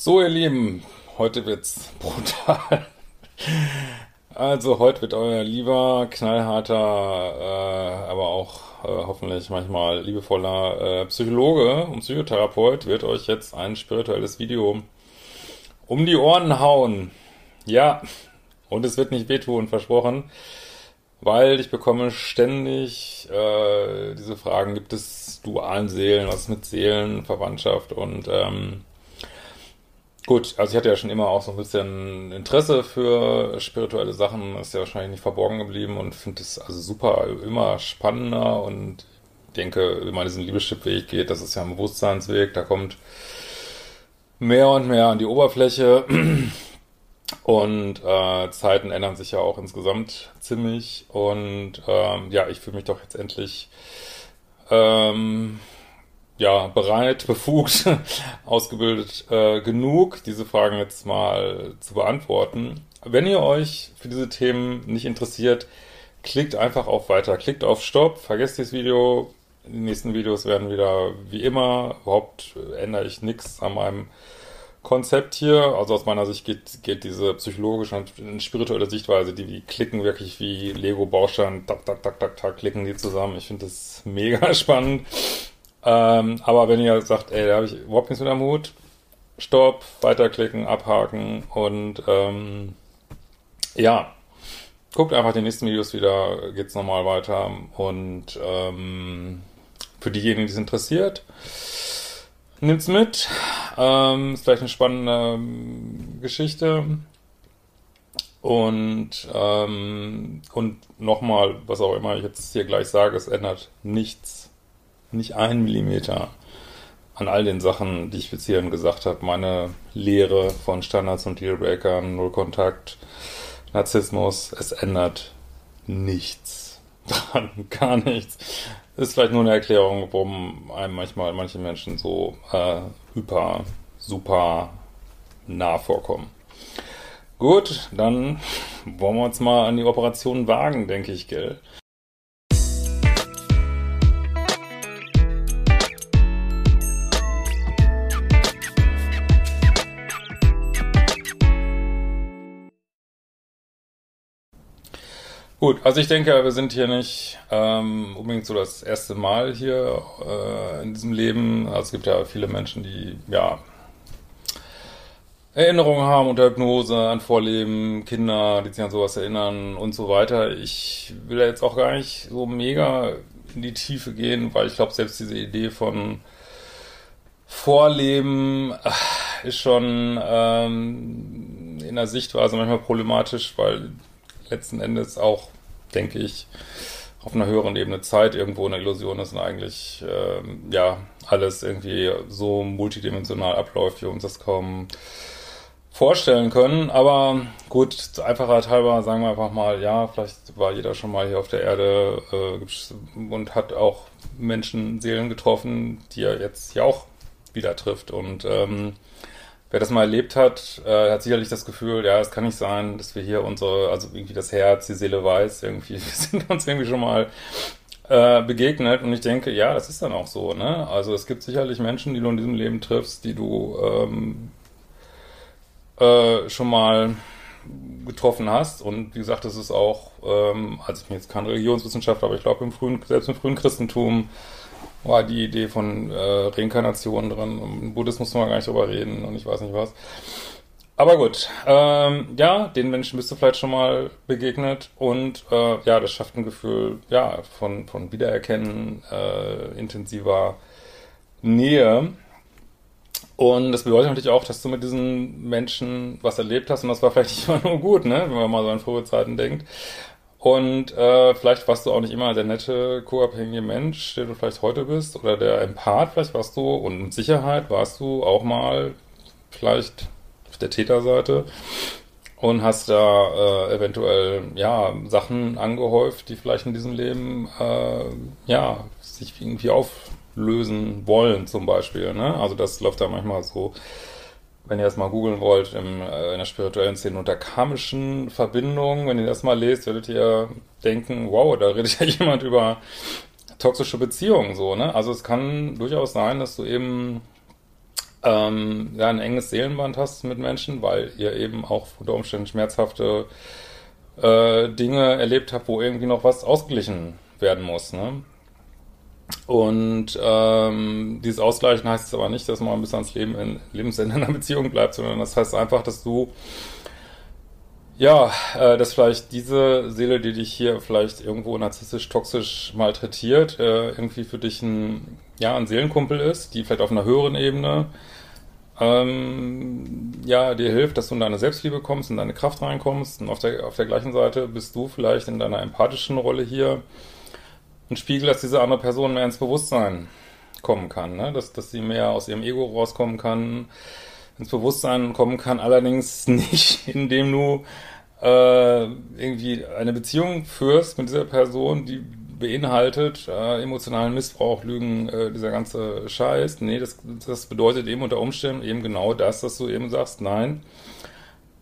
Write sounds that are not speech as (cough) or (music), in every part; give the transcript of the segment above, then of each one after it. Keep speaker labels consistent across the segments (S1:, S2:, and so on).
S1: So, ihr Lieben, heute wird's (laughs) brutal. Also, heute wird euer lieber, knallharter, äh, aber auch äh, hoffentlich manchmal liebevoller äh, Psychologe und Psychotherapeut wird euch jetzt ein spirituelles Video um die Ohren hauen. Ja, und es wird nicht wehtun, versprochen, weil ich bekomme ständig äh, diese Fragen, gibt es dualen Seelen, was ist mit Seelenverwandtschaft und ähm, Gut, also ich hatte ja schon immer auch so ein bisschen Interesse für spirituelle Sachen, ist ja wahrscheinlich nicht verborgen geblieben und finde es also super, immer spannender und denke, wenn man diesen Liebeschip-Weg geht, das ist ja ein Bewusstseinsweg, da kommt mehr und mehr an die Oberfläche. Und äh, Zeiten ändern sich ja auch insgesamt ziemlich und ähm, ja, ich fühle mich doch jetzt endlich ähm, ja, bereit, befugt, (laughs) ausgebildet äh, genug, diese Fragen jetzt mal zu beantworten. Wenn ihr euch für diese Themen nicht interessiert, klickt einfach auf Weiter, klickt auf Stopp, vergesst dieses Video. Die nächsten Videos werden wieder wie immer. Überhaupt ändere ich nichts an meinem Konzept hier. Also aus meiner Sicht geht, geht diese psychologische und spirituelle Sichtweise, die, die klicken wirklich wie Lego-Baustein, tak, tak, tak, tak, tak, klicken die zusammen. Ich finde das mega (laughs) spannend. Ähm, aber wenn ihr sagt, ey, da habe ich überhaupt nichts mit am Hut, Stopp, weiterklicken, abhaken und ähm, ja, guckt einfach die nächsten Videos wieder, geht's nochmal weiter und ähm, für diejenigen, die es interessiert, nimmt's mit. Ähm, ist vielleicht eine spannende ähm, Geschichte. Und, ähm, und nochmal, was auch immer ich jetzt hier gleich sage, es ändert nichts nicht ein Millimeter an all den Sachen, die ich bis hierhin gesagt habe. Meine Lehre von Standards und Dealbreakern, Null Kontakt, Narzissmus, es ändert nichts (laughs) dran, gar nichts. Ist vielleicht nur eine Erklärung, warum einem manchmal manche Menschen so äh, hyper, super nah vorkommen. Gut, dann wollen wir uns mal an die Operation wagen, denke ich, gell? Gut, also ich denke, wir sind hier nicht ähm, unbedingt so das erste Mal hier äh, in diesem Leben. Also es gibt ja viele Menschen, die ja Erinnerungen haben unter Hypnose an Vorleben, Kinder, die sich an sowas erinnern und so weiter. Ich will ja jetzt auch gar nicht so mega in die Tiefe gehen, weil ich glaube, selbst diese Idee von Vorleben äh, ist schon ähm, in der Sichtweise manchmal problematisch, weil letzten Endes auch, denke ich, auf einer höheren Ebene Zeit irgendwo eine Illusion ist und eigentlich ähm, ja alles irgendwie so multidimensional abläuft, wie wir uns das kaum vorstellen können. Aber gut, zur Einfachheit halber sagen wir einfach mal, ja, vielleicht war jeder schon mal hier auf der Erde äh, und hat auch Menschen, Seelen getroffen, die er jetzt hier auch wieder trifft. Und ähm, wer das mal erlebt hat, äh, hat sicherlich das Gefühl, ja, es kann nicht sein, dass wir hier unsere, also irgendwie das Herz, die Seele weiß, irgendwie, (laughs) wir sind uns irgendwie schon mal äh, begegnet und ich denke, ja, das ist dann auch so, ne? Also es gibt sicherlich Menschen, die du in diesem Leben triffst, die du ähm, äh, schon mal getroffen hast und wie gesagt, das ist auch, ähm, also ich bin jetzt kein Religionswissenschaftler, aber ich glaube im frühen, selbst im frühen Christentum war die Idee von äh, Reinkarnation drin. Im Buddhismus muss man gar nicht drüber reden und ich weiß nicht was. Aber gut, ähm, ja, den Menschen bist du vielleicht schon mal begegnet und äh, ja, das schafft ein Gefühl, ja, von, von Wiedererkennen, äh, intensiver Nähe. Und das bedeutet natürlich auch, dass du mit diesen Menschen was erlebt hast und das war vielleicht nicht immer nur gut, ne, wenn man mal so an frühe Zeiten denkt. Und äh, vielleicht warst du auch nicht immer der nette, co-abhängige Mensch, der du vielleicht heute bist, oder der Empath, vielleicht warst du, und mit Sicherheit warst du auch mal vielleicht auf der Täterseite und hast da äh, eventuell ja Sachen angehäuft, die vielleicht in diesem Leben äh, ja sich irgendwie auflösen wollen, zum Beispiel. Ne? Also das läuft da manchmal so wenn ihr das mal googeln wollt, im, äh, in der spirituellen Szene unter karmischen Verbindungen, wenn ihr das mal lest, werdet ihr denken, wow, da redet ja (laughs) jemand über toxische Beziehungen so, ne? Also es kann durchaus sein, dass du eben ähm, ja, ein enges Seelenband hast mit Menschen, weil ihr eben auch unter Umständen schmerzhafte äh, Dinge erlebt habt, wo irgendwie noch was ausgeglichen werden muss, ne? Und ähm, dieses Ausgleichen heißt aber nicht, dass man bis ans Leben in, Lebensende in einer Beziehung bleibt, sondern das heißt einfach, dass du ja, äh, dass vielleicht diese Seele, die dich hier vielleicht irgendwo narzisstisch, toxisch malträtiert, äh, irgendwie für dich ein, ja, ein Seelenkumpel ist, die vielleicht auf einer höheren Ebene ähm, ja, dir hilft, dass du in deine Selbstliebe kommst, in deine Kraft reinkommst. Und auf der, auf der gleichen Seite bist du vielleicht in deiner empathischen Rolle hier ein Spiegel, dass diese andere Person mehr ins Bewusstsein kommen kann, ne? dass, dass sie mehr aus ihrem Ego rauskommen kann, ins Bewusstsein kommen kann, allerdings (laughs) nicht, indem du äh, irgendwie eine Beziehung führst mit dieser Person, die beinhaltet äh, emotionalen Missbrauch, Lügen, äh, dieser ganze Scheiß. Nee, das, das bedeutet eben unter Umständen eben genau das, dass du eben sagst, nein,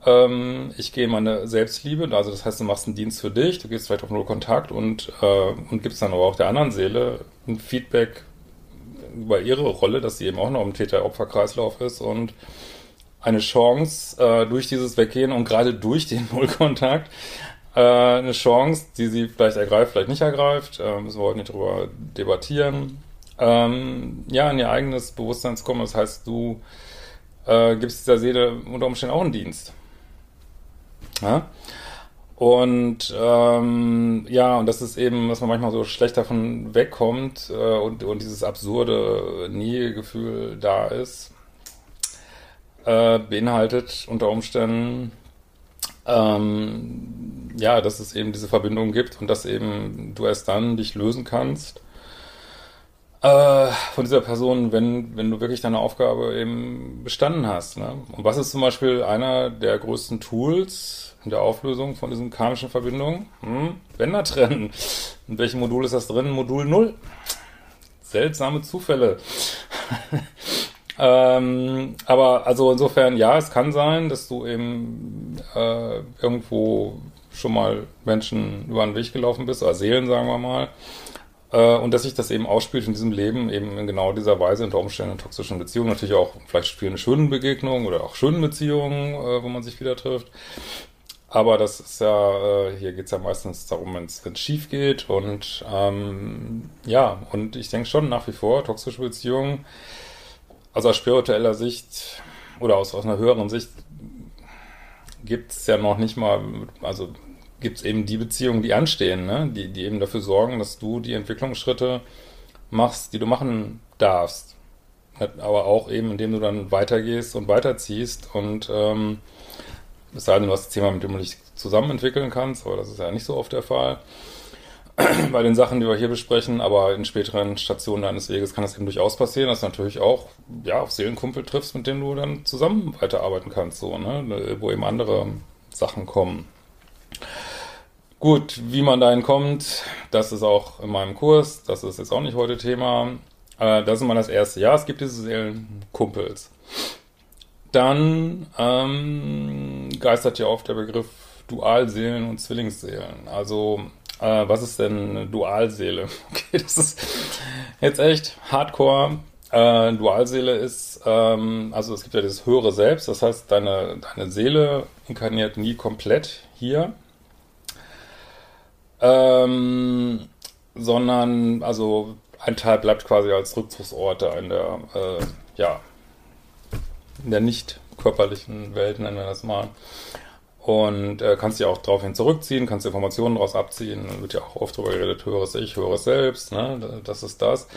S1: ähm, ich gehe in meine Selbstliebe, also das heißt, du machst einen Dienst für dich, du gehst vielleicht auf Null Kontakt und, äh, und gibst dann aber auch der anderen Seele ein Feedback über ihre Rolle, dass sie eben auch noch im Täter-Opfer-Kreislauf ist und eine Chance äh, durch dieses Weggehen und gerade durch den (laughs) Nullkontakt äh, eine Chance, die sie vielleicht ergreift, vielleicht nicht ergreift, äh, müssen wir heute nicht drüber debattieren, ähm, ja, in ihr eigenes Bewusstsein zu kommen. Das heißt, du äh, gibst dieser Seele unter Umständen auch einen Dienst. Ja? Und ähm, ja, und das ist eben, dass man manchmal so schlecht davon wegkommt äh, und, und dieses absurde Nähegefühl da ist, äh, beinhaltet unter Umständen, ähm, ja, dass es eben diese Verbindung gibt und dass eben du erst dann dich lösen kannst äh, von dieser Person, wenn, wenn du wirklich deine Aufgabe eben bestanden hast. Ne? Und was ist zum Beispiel einer der größten Tools, in der Auflösung von diesen karmischen Verbindungen. Hm, Bänder trennen. In welchem Modul ist das drin? Modul 0. Seltsame Zufälle. (laughs) ähm, aber also insofern, ja, es kann sein, dass du eben äh, irgendwo schon mal Menschen über den Weg gelaufen bist, oder Seelen, sagen wir mal, und dass sich das eben ausspielt in diesem Leben, eben in genau dieser Weise, unter Umständen in toxischen Beziehungen, natürlich auch vielleicht spielen schönen Begegnungen oder auch schönen Beziehungen, äh, wo man sich wieder trifft. Aber das ist ja, äh, hier geht es ja meistens darum, wenn es schief geht. Und ähm, ja, und ich denke schon nach wie vor, toxische Beziehungen, also aus spiritueller Sicht oder aus, aus einer höheren Sicht, gibt es ja noch nicht mal, also gibt es eben die Beziehungen, die anstehen, ne? die, die eben dafür sorgen, dass du die Entwicklungsschritte machst, die du machen darfst. Aber auch eben, indem du dann weitergehst und weiterziehst und ähm, es sei denn, du hast ein Thema, mit dem du dich zusammen entwickeln kannst, aber das ist ja nicht so oft der Fall. (clears throat) Bei den Sachen, die wir hier besprechen, aber in späteren Stationen deines Weges kann das eben durchaus passieren, dass du natürlich auch ja, auf Seelenkumpel triffst, mit denen du dann zusammen weiterarbeiten kannst, so, ne? wo eben andere Sachen kommen. Gut, wie man dahin kommt, das ist auch in meinem Kurs, das ist jetzt auch nicht heute Thema. Äh, das ist mal das erste. Ja, es gibt diese Seelenkumpels dann ähm, geistert ja oft der Begriff Dualseelen und Zwillingsseelen. Also, äh, was ist denn eine Dualseele? (laughs) Okay, das ist jetzt echt hardcore. Äh, Dualseele ist, ähm, also es gibt ja das höhere Selbst, das heißt, deine, deine Seele inkarniert nie komplett hier. Ähm, sondern, also ein Teil bleibt quasi als Rückzugsort in der, äh, ja, in der nicht körperlichen Welt, nennen wir das mal. Und äh, kannst dich auch daraufhin zurückziehen, kannst Informationen daraus abziehen. Wird ja auch oft darüber geredet, höheres Ich, höheres Selbst, ne? Das ist das.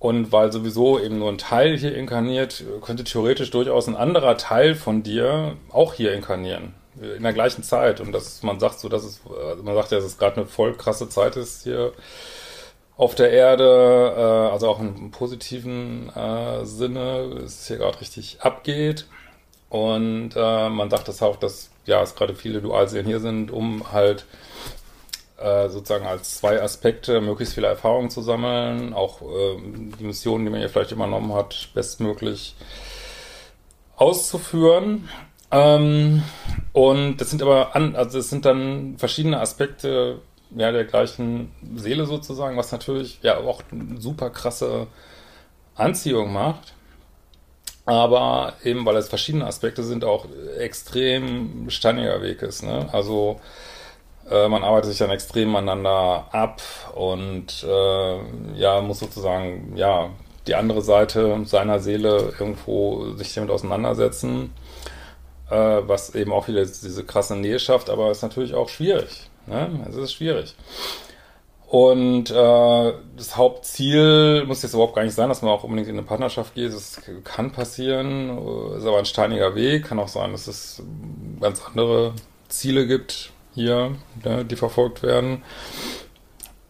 S1: Und weil sowieso eben nur ein Teil hier inkarniert, könnte theoretisch durchaus ein anderer Teil von dir auch hier inkarnieren. In der gleichen Zeit und dass man sagt so, dass es, also man sagt ja, dass es gerade eine voll krasse Zeit ist hier auf der Erde, äh, also auch im positiven äh, Sinne, es hier gerade richtig abgeht. Und äh, man sagt das auch, dass ja es gerade viele Dualseelen hier sind, um halt äh, sozusagen als zwei Aspekte möglichst viele Erfahrungen zu sammeln, auch äh, die Missionen, die man hier vielleicht übernommen hat, bestmöglich auszuführen. Ähm, und das sind aber an, also es sind dann verschiedene Aspekte ja, der gleichen Seele sozusagen, was natürlich ja auch eine super krasse Anziehung macht. Aber eben, weil es verschiedene Aspekte sind, auch extrem steiniger Weg ist. Ne? Also äh, man arbeitet sich dann extrem aneinander ab und äh, ja, muss sozusagen, ja, die andere Seite seiner Seele irgendwo sich damit auseinandersetzen, was eben auch wieder diese krasse Nähe schafft, aber ist natürlich auch schwierig. Ne? Es ist schwierig. Und äh, das Hauptziel muss jetzt überhaupt gar nicht sein, dass man auch unbedingt in eine Partnerschaft geht. Das kann passieren, ist aber ein steiniger Weg. Kann auch sein, dass es ganz andere Ziele gibt hier, ne, die verfolgt werden.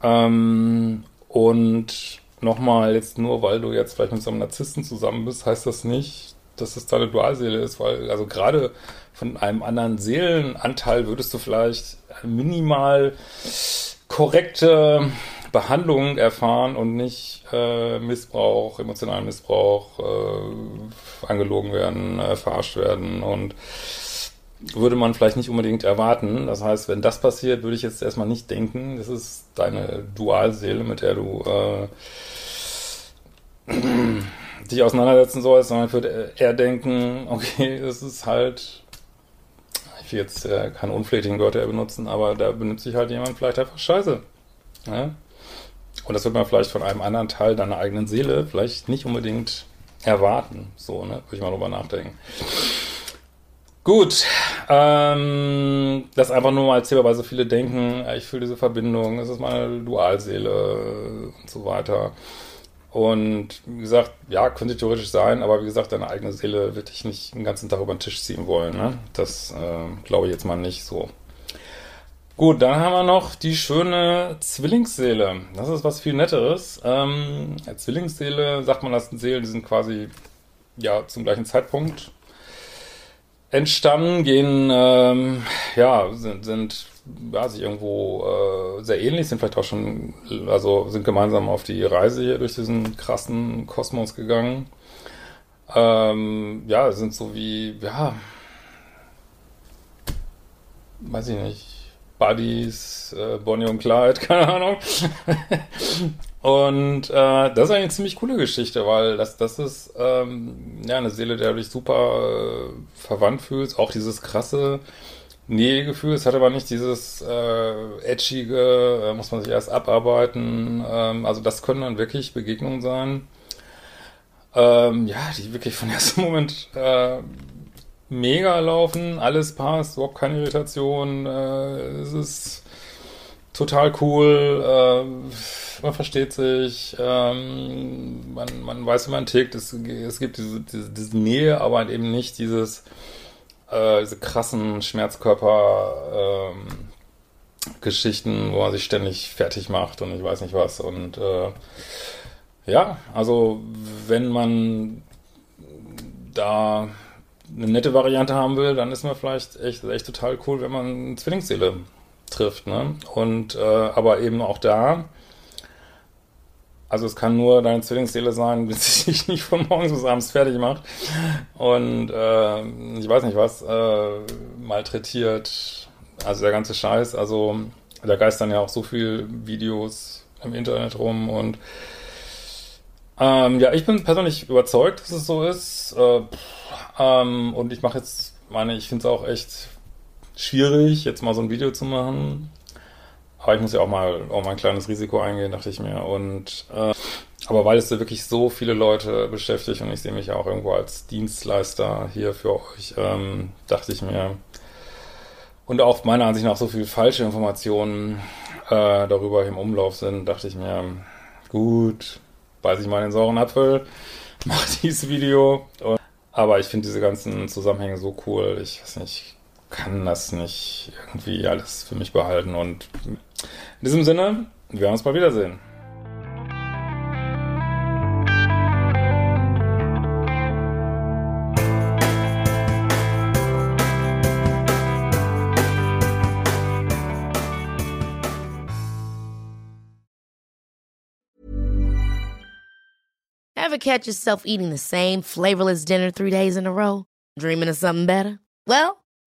S1: Ähm, und nochmal, jetzt nur weil du jetzt vielleicht mit so einem Narzissten zusammen bist, heißt das nicht, dass es deine Dualseele ist, weil also gerade von einem anderen Seelenanteil würdest du vielleicht minimal korrekte Behandlung erfahren und nicht äh, Missbrauch, emotionalen Missbrauch, äh, angelogen werden, äh, verarscht werden und würde man vielleicht nicht unbedingt erwarten. Das heißt, wenn das passiert, würde ich jetzt erstmal nicht denken, das ist deine Dualseele, mit der du äh, dich auseinandersetzen sollst, sondern ich würde eher denken, okay, es ist halt, ich will jetzt äh, keine unflätigen Wörter benutzen, aber da benutzt sich halt jemand vielleicht einfach Scheiße. Ja? Und das wird man vielleicht von einem anderen Teil deiner eigenen Seele vielleicht nicht unbedingt erwarten. So, ne? Würde ich mal drüber nachdenken. Gut, ähm, das einfach nur mal erzählbar, weil so viele denken, ich fühle diese Verbindung, es ist meine Dualseele und so weiter. Und wie gesagt, ja, könnte theoretisch sein, aber wie gesagt, deine eigene Seele wird dich nicht den ganzen Tag über den Tisch ziehen wollen. Ne? Das äh, glaube ich jetzt mal nicht so. Gut, dann haben wir noch die schöne Zwillingsseele. Das ist was viel Netteres. Ähm, Zwillingsseele, sagt man, das sind Seelen, die sind quasi ja zum gleichen Zeitpunkt entstanden, gehen, ähm, ja, sind, sind ja, sich irgendwo äh, sehr ähnlich, sind vielleicht auch schon, also sind gemeinsam auf die Reise hier durch diesen krassen Kosmos gegangen. Ähm, ja, sind so wie, ja, weiß ich nicht, Buddies, äh, Bonnie und Clyde, (laughs) keine Ahnung. Und äh, das ist eine ziemlich coole Geschichte, weil das, das ist ähm, ja eine Seele, der du dich super äh, verwandt fühlst. Auch dieses krasse Nähegefühl. Es hat aber nicht dieses äh, edgige, äh, muss man sich erst abarbeiten. Ähm, also das können dann wirklich Begegnungen sein. Ähm, ja, die wirklich von (laughs) ersten Moment äh, mega laufen. Alles passt, überhaupt keine Irritation. Äh, es ist total cool. Äh, man versteht sich, ähm, man, man weiß, wie man tickt, es, es gibt diese, diese, diese Nähe, aber eben nicht dieses, äh, diese krassen Schmerzkörper, ähm, wo man sich ständig fertig macht und ich weiß nicht was. Und äh, ja, also wenn man da eine nette Variante haben will, dann ist man vielleicht echt, echt total cool, wenn man Zwillingsseele trifft. Ne? Und äh, aber eben auch da also es kann nur deine Zwillingsseele sein, die sich (laughs) nicht von morgens bis abends fertig macht und äh, ich weiß nicht was, äh, malträtiert. Also der ganze Scheiß. Also da geistern ja auch so viele Videos im Internet rum und ähm, ja, ich bin persönlich überzeugt, dass es so ist. Äh, ähm, und ich mache jetzt, meine, ich finde es auch echt schwierig, jetzt mal so ein Video zu machen. Aber ich muss ja auch mal, auch mal ein kleines Risiko eingehen, dachte ich mir. Und äh, aber weil es da wirklich so viele Leute beschäftigt und ich sehe mich ja auch irgendwo als Dienstleister hier für euch, ähm, dachte ich mir, und auch meiner Ansicht nach so viele falsche Informationen äh, darüber im Umlauf sind, dachte ich mir, gut, beiß ich mal den sauren Apfel, (laughs) mach dieses Video. Und, aber ich finde diese ganzen Zusammenhänge so cool. Ich weiß nicht, kann das nicht irgendwie alles für mich behalten. Und in diesem Sinne, wir werden uns mal wiedersehen.
S2: Ever catch yourself eating the same flavorless dinner three days in a row? Dreaming of something better? Well,